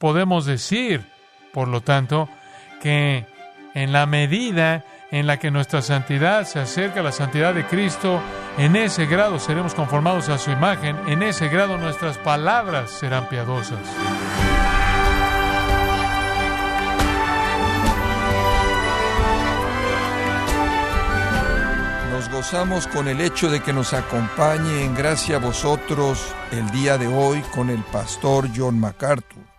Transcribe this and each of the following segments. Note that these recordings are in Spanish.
podemos decir, por lo tanto, que en la medida en la que nuestra santidad se acerca a la santidad de Cristo, en ese grado seremos conformados a su imagen, en ese grado nuestras palabras serán piadosas. Nos gozamos con el hecho de que nos acompañe en gracia a vosotros el día de hoy con el pastor John MacArthur.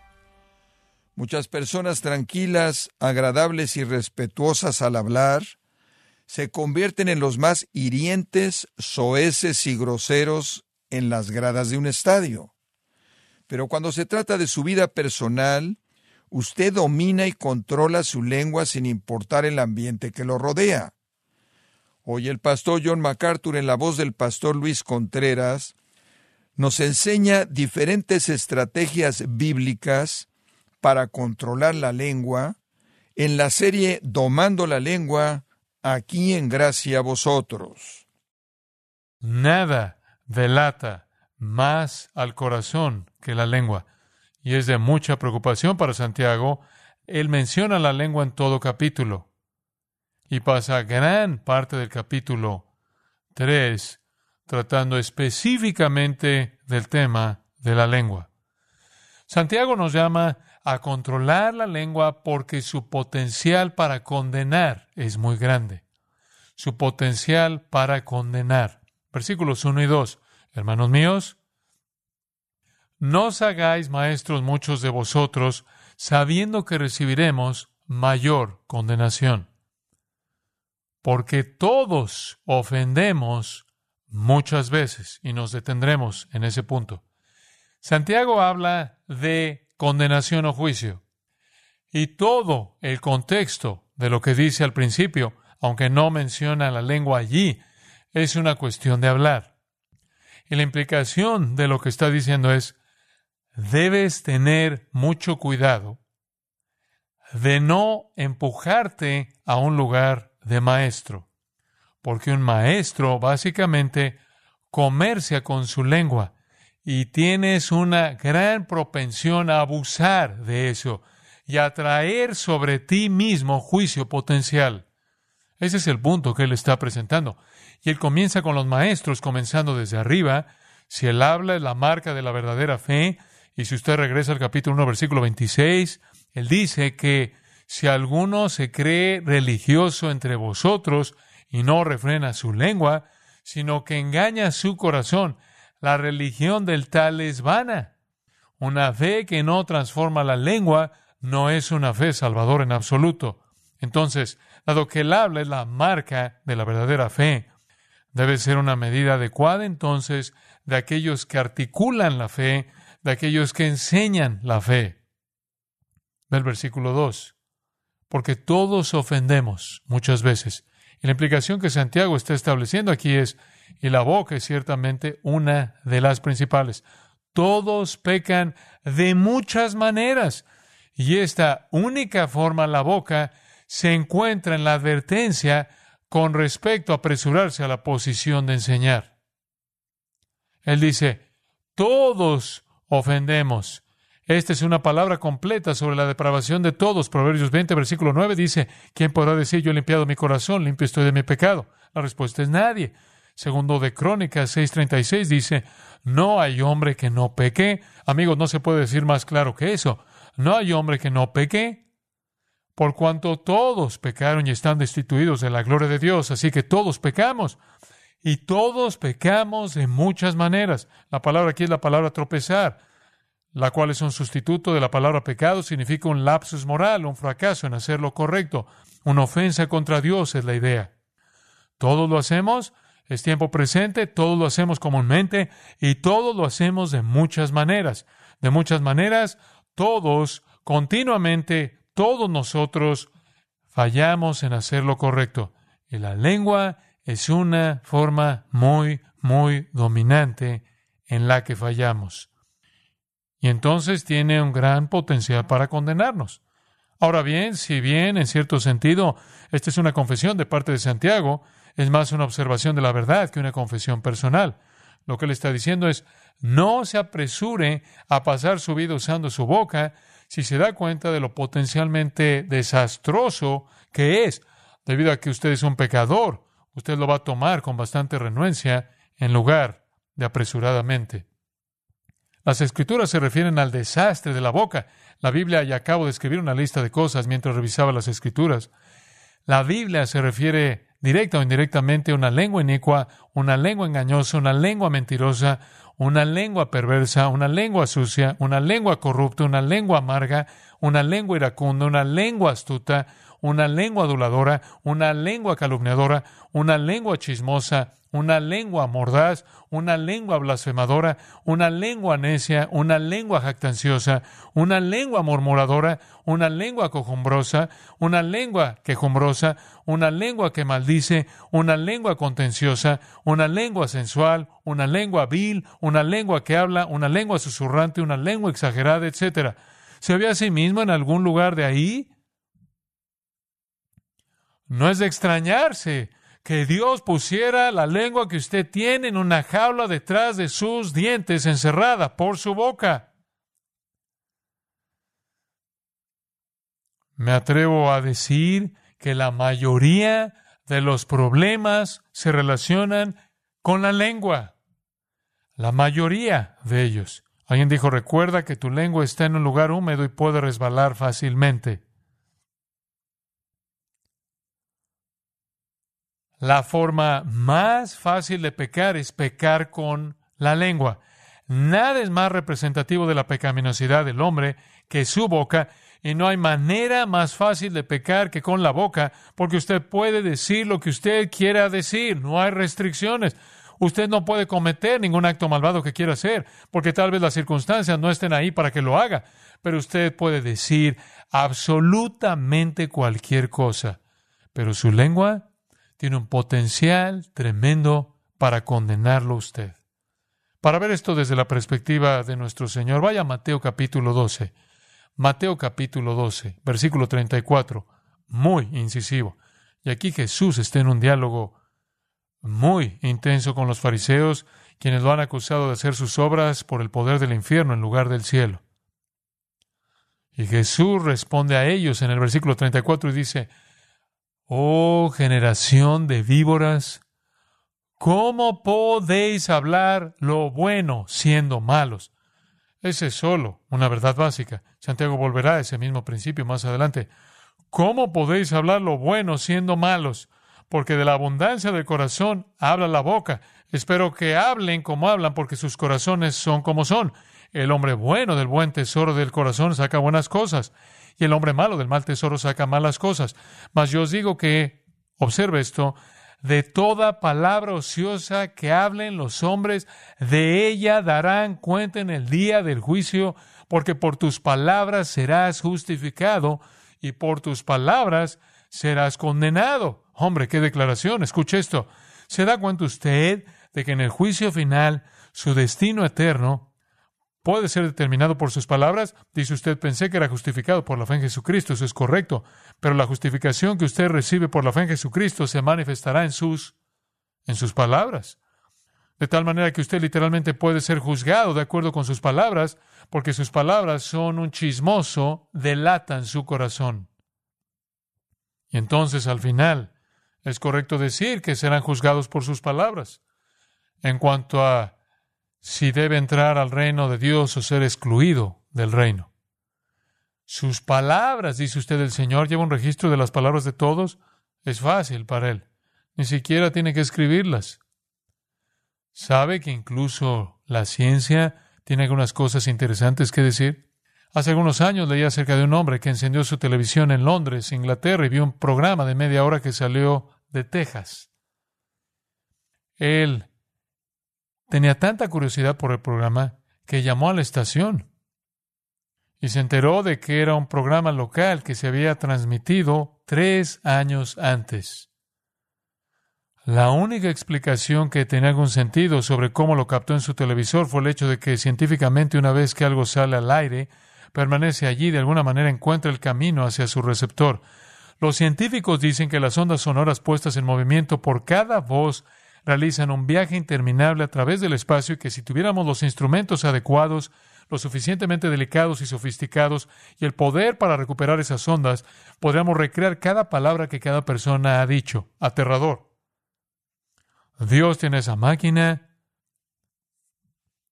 Muchas personas tranquilas, agradables y respetuosas al hablar se convierten en los más hirientes, soeces y groseros en las gradas de un estadio. Pero cuando se trata de su vida personal, usted domina y controla su lengua sin importar el ambiente que lo rodea. Hoy el pastor John MacArthur, en la voz del pastor Luis Contreras, nos enseña diferentes estrategias bíblicas para controlar la lengua en la serie Domando la lengua, aquí en gracia a vosotros. Nada delata más al corazón que la lengua, y es de mucha preocupación para Santiago. Él menciona la lengua en todo capítulo, y pasa gran parte del capítulo 3 tratando específicamente del tema de la lengua. Santiago nos llama a controlar la lengua porque su potencial para condenar es muy grande. Su potencial para condenar. Versículos 1 y 2. Hermanos míos, no os hagáis maestros muchos de vosotros, sabiendo que recibiremos mayor condenación. Porque todos ofendemos muchas veces, y nos detendremos en ese punto. Santiago habla de condenación o juicio. Y todo el contexto de lo que dice al principio, aunque no menciona la lengua allí, es una cuestión de hablar. Y la implicación de lo que está diciendo es, debes tener mucho cuidado de no empujarte a un lugar de maestro, porque un maestro básicamente comercia con su lengua y tienes una gran propensión a abusar de eso y a traer sobre ti mismo juicio potencial. Ese es el punto que él está presentando. Y él comienza con los maestros, comenzando desde arriba. Si él habla es la marca de la verdadera fe, y si usted regresa al capítulo 1, versículo 26, él dice que si alguno se cree religioso entre vosotros y no refrena su lengua, sino que engaña su corazón, la religión del tal es vana. Una fe que no transforma la lengua no es una fe salvadora en absoluto. Entonces, dado que el habla es la marca de la verdadera fe, debe ser una medida adecuada entonces de aquellos que articulan la fe, de aquellos que enseñan la fe. Del versículo 2. Porque todos ofendemos muchas veces. Y la implicación que Santiago está estableciendo aquí es y la boca es ciertamente una de las principales. Todos pecan de muchas maneras y esta única forma, la boca, se encuentra en la advertencia con respecto a apresurarse a la posición de enseñar. Él dice, todos ofendemos. Esta es una palabra completa sobre la depravación de todos. Proverbios 20, versículo 9 dice, ¿quién podrá decir yo he limpiado mi corazón, limpio estoy de mi pecado? La respuesta es nadie. Segundo de Crónicas 6:36 dice, no hay hombre que no peque. Amigos, no se puede decir más claro que eso. No hay hombre que no peque. Por cuanto todos pecaron y están destituidos de la gloria de Dios, así que todos pecamos. Y todos pecamos de muchas maneras. La palabra aquí es la palabra tropezar, la cual es un sustituto de la palabra pecado, significa un lapsus moral, un fracaso en hacer lo correcto, una ofensa contra Dios es la idea. Todos lo hacemos es tiempo presente, todo lo hacemos comúnmente y todo lo hacemos de muchas maneras. De muchas maneras, todos, continuamente, todos nosotros fallamos en hacer lo correcto. Y la lengua es una forma muy, muy dominante en la que fallamos. Y entonces tiene un gran potencial para condenarnos. Ahora bien, si bien en cierto sentido esta es una confesión de parte de Santiago, es más una observación de la verdad que una confesión personal. Lo que él está diciendo es, no se apresure a pasar su vida usando su boca si se da cuenta de lo potencialmente desastroso que es, debido a que usted es un pecador, usted lo va a tomar con bastante renuencia en lugar de apresuradamente. Las escrituras se refieren al desastre de la boca. La Biblia, y acabo de escribir una lista de cosas mientras revisaba las escrituras. La Biblia se refiere directa o indirectamente una lengua inicua, una lengua engañosa, una lengua mentirosa, una lengua perversa, una lengua sucia, una lengua corrupta, una lengua amarga, una lengua iracunda, una lengua astuta, una lengua aduladora, una lengua calumniadora, una lengua chismosa, una lengua mordaz, una lengua blasfemadora, una lengua necia, una lengua jactanciosa, una lengua murmuradora, una lengua cojumbrosa, una lengua quejumbrosa, una lengua que maldice, una lengua contenciosa, una lengua sensual, una lengua vil, una lengua que habla, una lengua susurrante, una lengua exagerada, etc. ¿Se ve a sí mismo en algún lugar de ahí? No es de extrañarse que Dios pusiera la lengua que usted tiene en una jaula detrás de sus dientes, encerrada por su boca. Me atrevo a decir que la mayoría de los problemas se relacionan con la lengua. La mayoría de ellos. Alguien dijo, recuerda que tu lengua está en un lugar húmedo y puede resbalar fácilmente. La forma más fácil de pecar es pecar con la lengua. Nada es más representativo de la pecaminosidad del hombre que su boca, y no hay manera más fácil de pecar que con la boca, porque usted puede decir lo que usted quiera decir, no hay restricciones. Usted no puede cometer ningún acto malvado que quiera hacer, porque tal vez las circunstancias no estén ahí para que lo haga, pero usted puede decir absolutamente cualquier cosa. Pero su lengua tiene un potencial tremendo para condenarlo usted. Para ver esto desde la perspectiva de nuestro Señor, vaya a Mateo capítulo 12. Mateo capítulo 12, versículo 34, muy incisivo. Y aquí Jesús está en un diálogo muy intenso con los fariseos, quienes lo han acusado de hacer sus obras por el poder del infierno en lugar del cielo. Y Jesús responde a ellos en el versículo 34 y dice, Oh generación de víboras, ¿cómo podéis hablar lo bueno siendo malos? Ese es solo una verdad básica. Santiago volverá a ese mismo principio más adelante. ¿Cómo podéis hablar lo bueno siendo malos? Porque de la abundancia del corazón habla la boca. Espero que hablen como hablan porque sus corazones son como son. El hombre bueno del buen tesoro del corazón saca buenas cosas y el hombre malo del mal tesoro saca malas cosas. Mas yo os digo que, observe esto, de toda palabra ociosa que hablen los hombres, de ella darán cuenta en el día del juicio, porque por tus palabras serás justificado y por tus palabras serás condenado. Hombre, qué declaración. Escuche esto. ¿Se da cuenta usted de que en el juicio final su destino eterno puede ser determinado por sus palabras. Dice usted, pensé que era justificado por la fe en Jesucristo, eso es correcto, pero la justificación que usted recibe por la fe en Jesucristo se manifestará en sus en sus palabras. De tal manera que usted literalmente puede ser juzgado de acuerdo con sus palabras, porque sus palabras son un chismoso, delatan su corazón. Y entonces al final es correcto decir que serán juzgados por sus palabras. En cuanto a si debe entrar al reino de Dios o ser excluido del reino. Sus palabras, dice usted, el Señor lleva un registro de las palabras de todos. Es fácil para él. Ni siquiera tiene que escribirlas. ¿Sabe que incluso la ciencia tiene algunas cosas interesantes que decir? Hace algunos años leí acerca de un hombre que encendió su televisión en Londres, Inglaterra, y vio un programa de media hora que salió de Texas. Él Tenía tanta curiosidad por el programa que llamó a la estación y se enteró de que era un programa local que se había transmitido tres años antes. La única explicación que tenía algún sentido sobre cómo lo captó en su televisor fue el hecho de que científicamente una vez que algo sale al aire, permanece allí, de alguna manera encuentra el camino hacia su receptor. Los científicos dicen que las ondas sonoras puestas en movimiento por cada voz realizan un viaje interminable a través del espacio y que si tuviéramos los instrumentos adecuados, lo suficientemente delicados y sofisticados y el poder para recuperar esas ondas, podríamos recrear cada palabra que cada persona ha dicho. Aterrador. Dios tiene esa máquina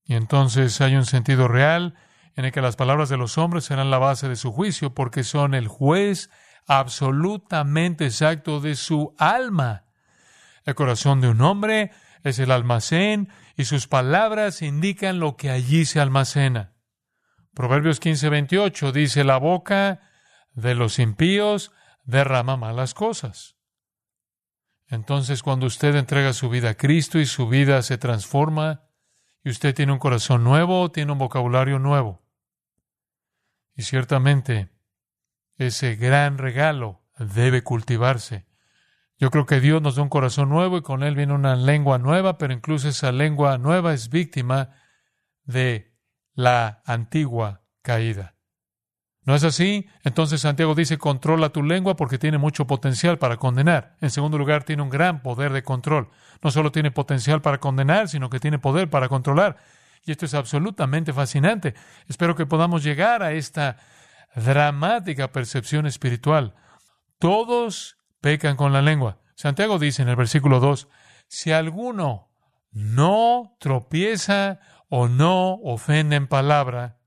y entonces hay un sentido real en el que las palabras de los hombres serán la base de su juicio porque son el juez absolutamente exacto de su alma. El corazón de un hombre es el almacén y sus palabras indican lo que allí se almacena. Proverbios 15:28 dice, la boca de los impíos derrama malas cosas. Entonces, cuando usted entrega su vida a Cristo y su vida se transforma, y usted tiene un corazón nuevo, tiene un vocabulario nuevo. Y ciertamente, ese gran regalo debe cultivarse. Yo creo que Dios nos da un corazón nuevo y con él viene una lengua nueva, pero incluso esa lengua nueva es víctima de la antigua caída. ¿No es así? Entonces Santiago dice, controla tu lengua porque tiene mucho potencial para condenar. En segundo lugar, tiene un gran poder de control. No solo tiene potencial para condenar, sino que tiene poder para controlar. Y esto es absolutamente fascinante. Espero que podamos llegar a esta dramática percepción espiritual. Todos pecan con la lengua. Santiago dice en el versículo 2, si alguno no tropieza o no ofende en palabra,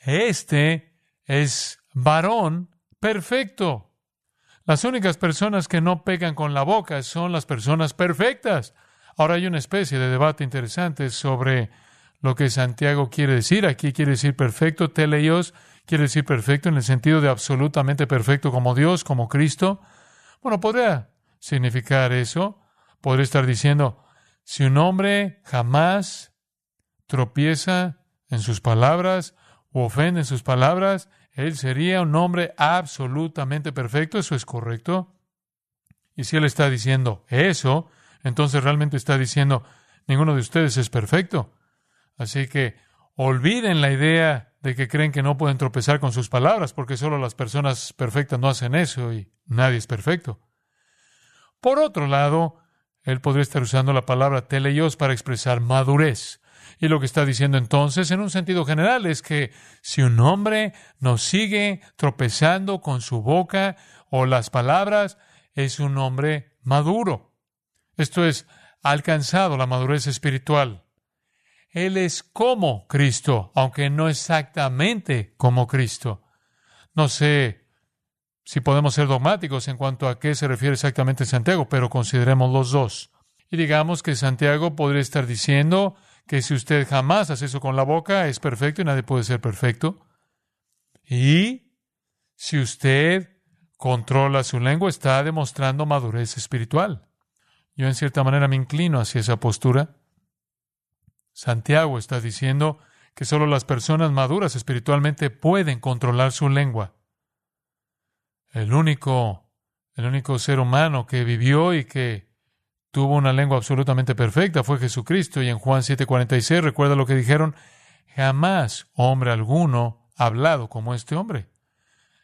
este es varón perfecto. Las únicas personas que no pegan con la boca son las personas perfectas. Ahora hay una especie de debate interesante sobre lo que Santiago quiere decir. Aquí quiere decir perfecto, teleios, quiere decir perfecto en el sentido de absolutamente perfecto como Dios, como Cristo. Bueno, podría significar eso. Podría estar diciendo, si un hombre jamás tropieza en sus palabras o ofende en sus palabras, él sería un hombre absolutamente perfecto. Eso es correcto. Y si él está diciendo eso, entonces realmente está diciendo, ninguno de ustedes es perfecto. Así que olviden la idea de que creen que no pueden tropezar con sus palabras, porque solo las personas perfectas no hacen eso y nadie es perfecto. Por otro lado, él podría estar usando la palabra teleios para expresar madurez. Y lo que está diciendo entonces, en un sentido general, es que si un hombre no sigue tropezando con su boca o las palabras, es un hombre maduro. Esto es, ha alcanzado la madurez espiritual. Él es como Cristo, aunque no exactamente como Cristo. No sé si podemos ser dogmáticos en cuanto a qué se refiere exactamente Santiago, pero consideremos los dos. Y digamos que Santiago podría estar diciendo que si usted jamás hace eso con la boca, es perfecto y nadie puede ser perfecto. Y si usted controla su lengua, está demostrando madurez espiritual. Yo en cierta manera me inclino hacia esa postura. Santiago está diciendo que solo las personas maduras espiritualmente pueden controlar su lengua. El único, el único ser humano que vivió y que tuvo una lengua absolutamente perfecta fue Jesucristo. Y en Juan 7:46 recuerda lo que dijeron, jamás hombre alguno ha hablado como este hombre.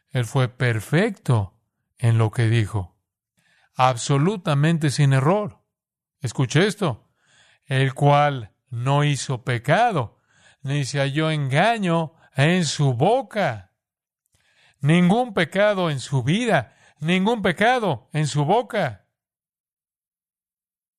Él fue perfecto en lo que dijo, absolutamente sin error. Escuche esto, el cual no hizo pecado, ni se halló engaño en su boca. Ningún pecado en su vida, ningún pecado en su boca.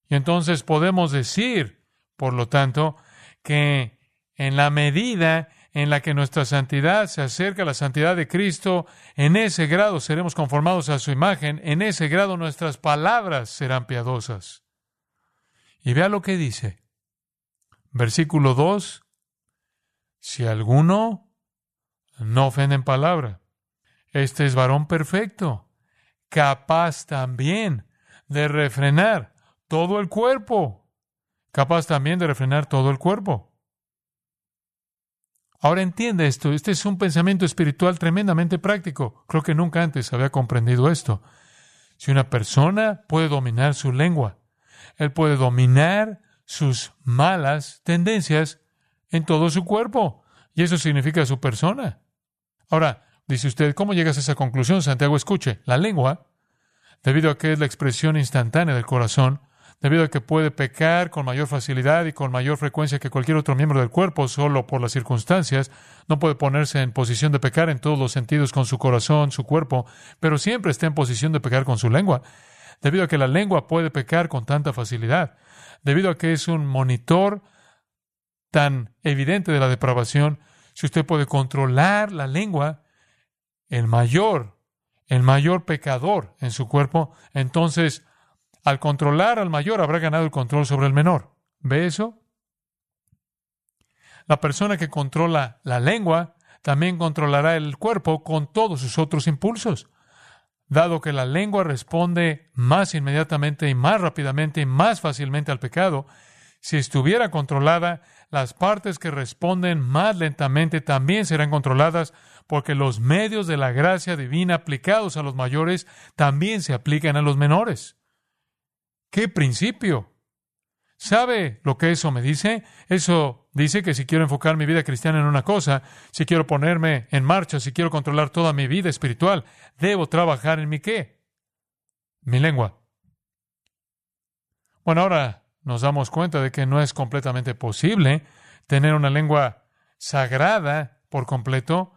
Y entonces podemos decir, por lo tanto, que en la medida en la que nuestra santidad se acerca a la santidad de Cristo, en ese grado seremos conformados a su imagen, en ese grado nuestras palabras serán piadosas. Y vea lo que dice. Versículo 2. Si alguno no ofende en palabra, este es varón perfecto, capaz también de refrenar todo el cuerpo, capaz también de refrenar todo el cuerpo. Ahora entiende esto, este es un pensamiento espiritual tremendamente práctico. Creo que nunca antes había comprendido esto. Si una persona puede dominar su lengua, él puede dominar sus malas tendencias en todo su cuerpo. Y eso significa su persona. Ahora, dice usted, ¿cómo llegas a esa conclusión, Santiago? Escuche, la lengua, debido a que es la expresión instantánea del corazón, debido a que puede pecar con mayor facilidad y con mayor frecuencia que cualquier otro miembro del cuerpo, solo por las circunstancias, no puede ponerse en posición de pecar en todos los sentidos con su corazón, su cuerpo, pero siempre está en posición de pecar con su lengua, debido a que la lengua puede pecar con tanta facilidad, debido a que es un monitor tan evidente de la depravación, si usted puede controlar la lengua, el mayor, el mayor pecador en su cuerpo, entonces al controlar al mayor habrá ganado el control sobre el menor. ¿Ve eso? La persona que controla la lengua también controlará el cuerpo con todos sus otros impulsos. Dado que la lengua responde más inmediatamente y más rápidamente y más fácilmente al pecado, si estuviera controlada, las partes que responden más lentamente también serán controladas porque los medios de la gracia divina aplicados a los mayores también se aplican a los menores. ¿Qué principio? ¿Sabe lo que eso me dice? Eso dice que si quiero enfocar mi vida cristiana en una cosa, si quiero ponerme en marcha, si quiero controlar toda mi vida espiritual, debo trabajar en mi qué? Mi lengua. Bueno, ahora nos damos cuenta de que no es completamente posible tener una lengua sagrada por completo,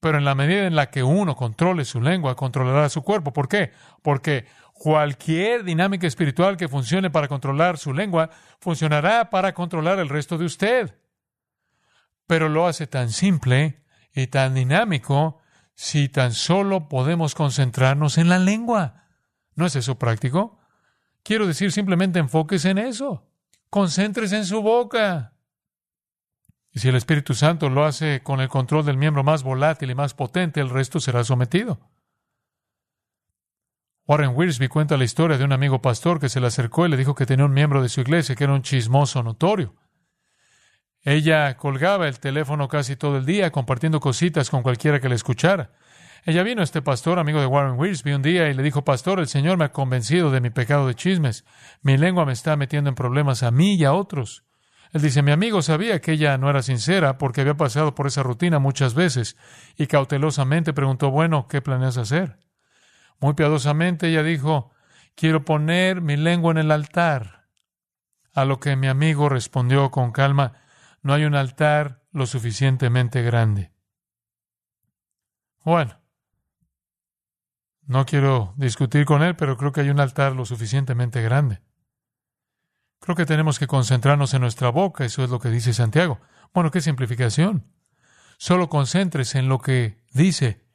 pero en la medida en la que uno controle su lengua, controlará su cuerpo. ¿Por qué? Porque Cualquier dinámica espiritual que funcione para controlar su lengua, funcionará para controlar el resto de usted. Pero lo hace tan simple y tan dinámico si tan solo podemos concentrarnos en la lengua. ¿No es eso práctico? Quiero decir, simplemente enfóquese en eso. Concéntrese en su boca. Y si el Espíritu Santo lo hace con el control del miembro más volátil y más potente, el resto será sometido. Warren Wiersbe cuenta la historia de un amigo pastor que se le acercó y le dijo que tenía un miembro de su iglesia que era un chismoso notorio. Ella colgaba el teléfono casi todo el día compartiendo cositas con cualquiera que le escuchara. Ella vino a este pastor, amigo de Warren Wiersbe, un día y le dijo, Pastor, el Señor me ha convencido de mi pecado de chismes. Mi lengua me está metiendo en problemas a mí y a otros. Él dice, mi amigo sabía que ella no era sincera porque había pasado por esa rutina muchas veces y cautelosamente preguntó, bueno, ¿qué planeas hacer? Muy piadosamente ella dijo, quiero poner mi lengua en el altar. A lo que mi amigo respondió con calma, no hay un altar lo suficientemente grande. Bueno, no quiero discutir con él, pero creo que hay un altar lo suficientemente grande. Creo que tenemos que concentrarnos en nuestra boca, eso es lo que dice Santiago. Bueno, qué simplificación. Solo concéntrese en lo que dice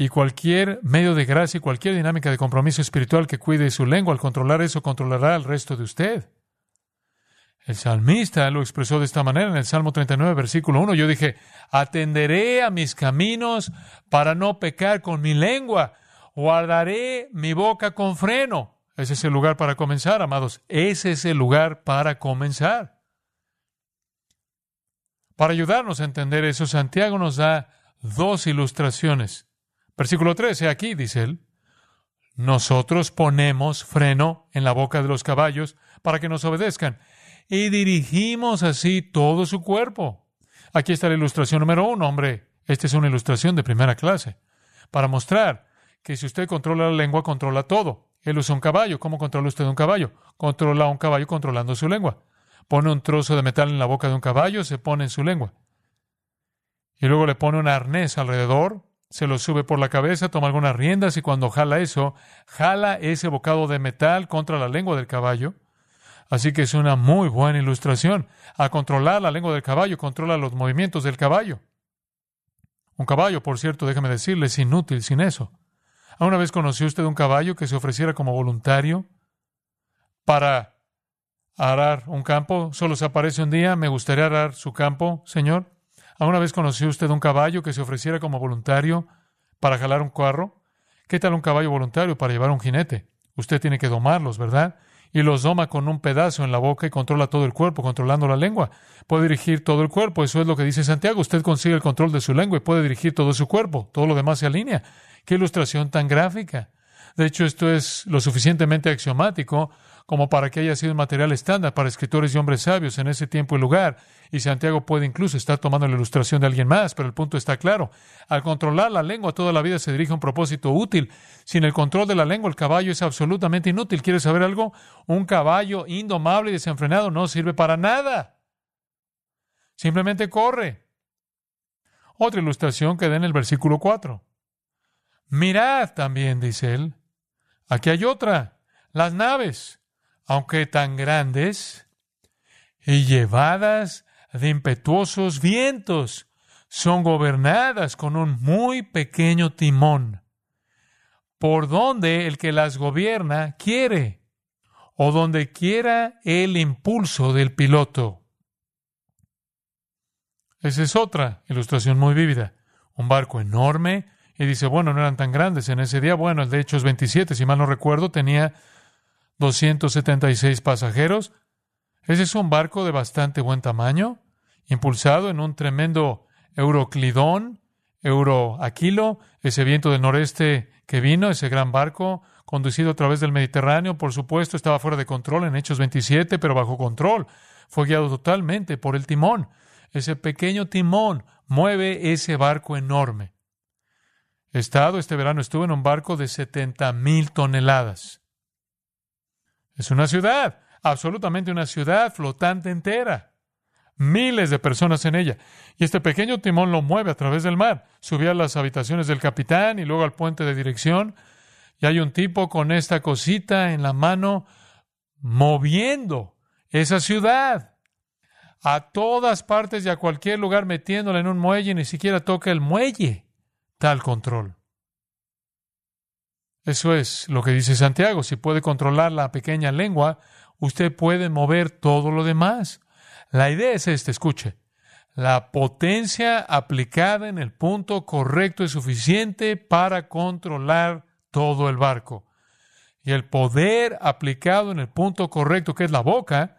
y cualquier medio de gracia y cualquier dinámica de compromiso espiritual que cuide su lengua, al controlar eso, controlará al resto de usted. El salmista lo expresó de esta manera en el Salmo 39, versículo 1. Yo dije, atenderé a mis caminos para no pecar con mi lengua, guardaré mi boca con freno. Ese es el lugar para comenzar, amados. Ese es el lugar para comenzar. Para ayudarnos a entender eso, Santiago nos da dos ilustraciones Versículo 13, aquí dice él, nosotros ponemos freno en la boca de los caballos para que nos obedezcan y dirigimos así todo su cuerpo. Aquí está la ilustración número uno, hombre. Esta es una ilustración de primera clase para mostrar que si usted controla la lengua, controla todo. Él usa un caballo. ¿Cómo controla usted un caballo? Controla un caballo controlando su lengua. Pone un trozo de metal en la boca de un caballo, se pone en su lengua. Y luego le pone un arnés alrededor se lo sube por la cabeza, toma algunas riendas y cuando jala eso, jala ese bocado de metal contra la lengua del caballo. Así que es una muy buena ilustración. A controlar la lengua del caballo, controla los movimientos del caballo. Un caballo, por cierto, déjame decirle, es inútil sin eso. ¿Alguna vez conoció usted un caballo que se ofreciera como voluntario para arar un campo? Solo se aparece un día, me gustaría arar su campo, señor. ¿Alguna vez conoció usted un caballo que se ofreciera como voluntario para jalar un carro? ¿Qué tal un caballo voluntario para llevar un jinete? Usted tiene que domarlos, ¿verdad? Y los doma con un pedazo en la boca y controla todo el cuerpo, controlando la lengua. Puede dirigir todo el cuerpo, eso es lo que dice Santiago. Usted consigue el control de su lengua y puede dirigir todo su cuerpo. Todo lo demás se alinea. ¡Qué ilustración tan gráfica! De hecho, esto es lo suficientemente axiomático como para que haya sido un material estándar para escritores y hombres sabios en ese tiempo y lugar. Y Santiago puede incluso estar tomando la ilustración de alguien más, pero el punto está claro. Al controlar la lengua, toda la vida se dirige a un propósito útil. Sin el control de la lengua, el caballo es absolutamente inútil. ¿Quieres saber algo? Un caballo indomable y desenfrenado no sirve para nada. Simplemente corre. Otra ilustración que da en el versículo 4. Mirad también, dice él. Aquí hay otra. Las naves aunque tan grandes, y llevadas de impetuosos vientos, son gobernadas con un muy pequeño timón, por donde el que las gobierna quiere, o donde quiera el impulso del piloto. Esa es otra ilustración muy vívida. Un barco enorme, y dice, bueno, no eran tan grandes en ese día. Bueno, el de Hechos 27, si mal no recuerdo, tenía 276 pasajeros. Ese es un barco de bastante buen tamaño, impulsado en un tremendo euroclidón, euroaquilo, ese viento del noreste que vino, ese gran barco, conducido a través del Mediterráneo, por supuesto, estaba fuera de control en Hechos 27, pero bajo control. Fue guiado totalmente por el timón. Ese pequeño timón mueve ese barco enorme. Estado, este verano estuve en un barco de 70 mil toneladas. Es una ciudad, absolutamente una ciudad flotante entera. Miles de personas en ella. Y este pequeño timón lo mueve a través del mar. Subía a las habitaciones del capitán y luego al puente de dirección. Y hay un tipo con esta cosita en la mano moviendo esa ciudad a todas partes y a cualquier lugar metiéndola en un muelle, ni siquiera toca el muelle. Tal control. Eso es lo que dice Santiago. Si puede controlar la pequeña lengua, usted puede mover todo lo demás. La idea es esta, escuche. La potencia aplicada en el punto correcto es suficiente para controlar todo el barco. Y el poder aplicado en el punto correcto, que es la boca,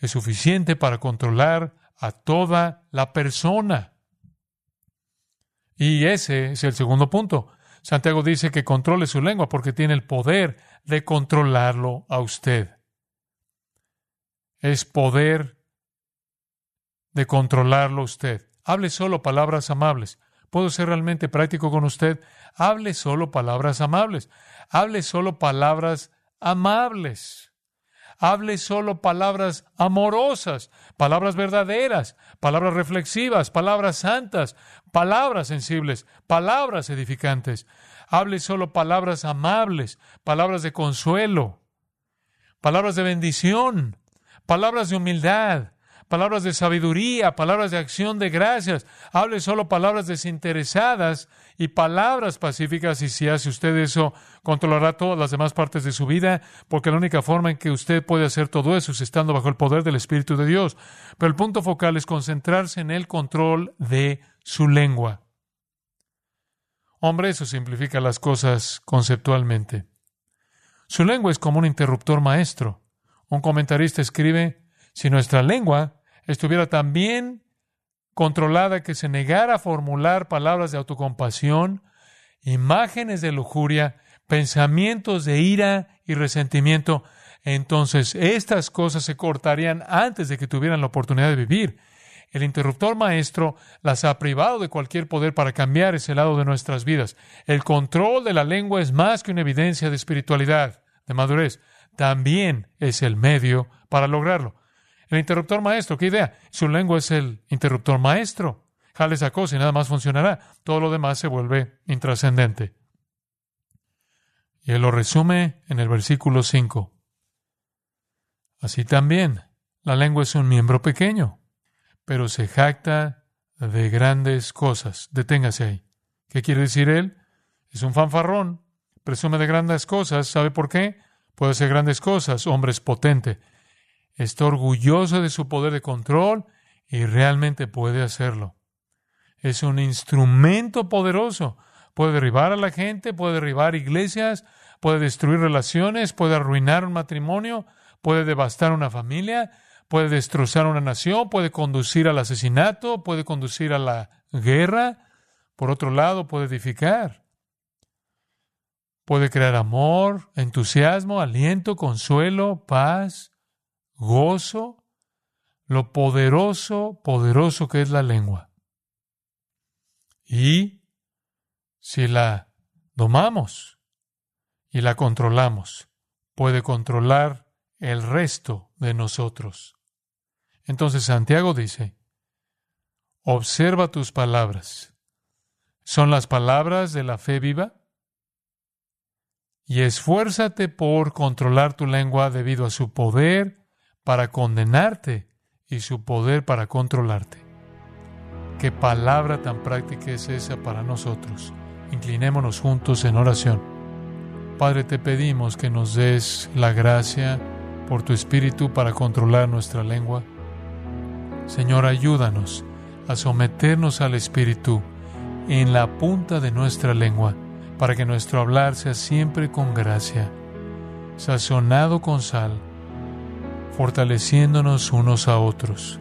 es suficiente para controlar a toda la persona. Y ese es el segundo punto. Santiago dice que controle su lengua porque tiene el poder de controlarlo a usted. Es poder de controlarlo a usted. Hable solo palabras amables. ¿Puedo ser realmente práctico con usted? Hable solo palabras amables. Hable solo palabras amables. Hable solo palabras amorosas, palabras verdaderas, palabras reflexivas, palabras santas, palabras sensibles, palabras edificantes. Hable solo palabras amables, palabras de consuelo, palabras de bendición, palabras de humildad, palabras de sabiduría, palabras de acción de gracias. Hable solo palabras desinteresadas y palabras pacíficas y si hace usted eso, controlará todas las demás partes de su vida, porque la única forma en que usted puede hacer todo eso es estando bajo el poder del Espíritu de Dios. Pero el punto focal es concentrarse en el control de su lengua. Hombre, eso simplifica las cosas conceptualmente. Su lengua es como un interruptor maestro. Un comentarista escribe, si nuestra lengua estuviera tan bien controlada que se negara a formular palabras de autocompasión, imágenes de lujuria, pensamientos de ira y resentimiento, entonces estas cosas se cortarían antes de que tuvieran la oportunidad de vivir. El interruptor maestro las ha privado de cualquier poder para cambiar ese lado de nuestras vidas. El control de la lengua es más que una evidencia de espiritualidad, de madurez. También es el medio para lograrlo. El interruptor maestro, ¿qué idea? Su lengua es el interruptor maestro. Jale esa cosa y nada más funcionará. Todo lo demás se vuelve intrascendente. Y él lo resume en el versículo 5. Así también, la lengua es un miembro pequeño, pero se jacta de grandes cosas. Deténgase ahí. ¿Qué quiere decir él? Es un fanfarrón, presume de grandes cosas. ¿Sabe por qué? Puede hacer grandes cosas, hombre es potente está orgulloso de su poder de control y realmente puede hacerlo. Es un instrumento poderoso. Puede derribar a la gente, puede derribar iglesias, puede destruir relaciones, puede arruinar un matrimonio, puede devastar una familia, puede destrozar una nación, puede conducir al asesinato, puede conducir a la guerra. Por otro lado, puede edificar. Puede crear amor, entusiasmo, aliento, consuelo, paz, gozo, lo poderoso, poderoso que es la lengua. Y si la domamos y la controlamos, puede controlar el resto de nosotros. Entonces Santiago dice, observa tus palabras. ¿Son las palabras de la fe viva? Y esfuérzate por controlar tu lengua debido a su poder para condenarte y su poder para controlarte. Qué palabra tan práctica es esa para nosotros. Inclinémonos juntos en oración. Padre, te pedimos que nos des la gracia por tu Espíritu para controlar nuestra lengua. Señor, ayúdanos a someternos al Espíritu en la punta de nuestra lengua, para que nuestro hablar sea siempre con gracia, sazonado con sal, fortaleciéndonos unos a otros.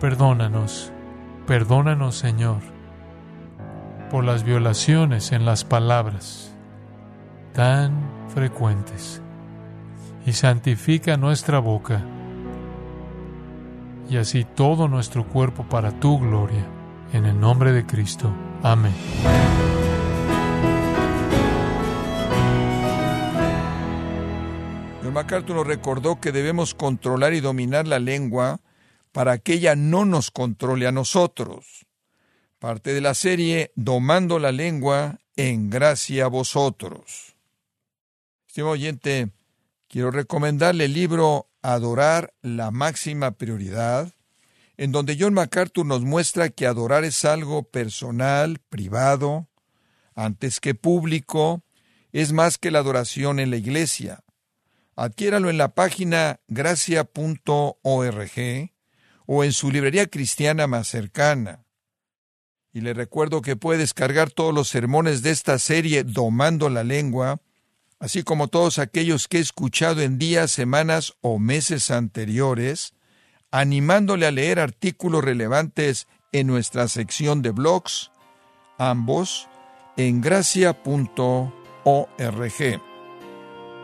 Perdónanos, perdónanos Señor, por las violaciones en las palabras tan frecuentes, y santifica nuestra boca, y así todo nuestro cuerpo para tu gloria, en el nombre de Cristo. Amén. John MacArthur nos recordó que debemos controlar y dominar la lengua para que ella no nos controle a nosotros. Parte de la serie Domando la lengua en gracia a vosotros. Estimado oyente, quiero recomendarle el libro Adorar la máxima prioridad, en donde John MacArthur nos muestra que adorar es algo personal, privado, antes que público, es más que la adoración en la iglesia. Adquiéralo en la página gracia.org o en su librería cristiana más cercana. Y le recuerdo que puede descargar todos los sermones de esta serie Domando la Lengua, así como todos aquellos que he escuchado en días, semanas o meses anteriores, animándole a leer artículos relevantes en nuestra sección de blogs, ambos en gracia.org.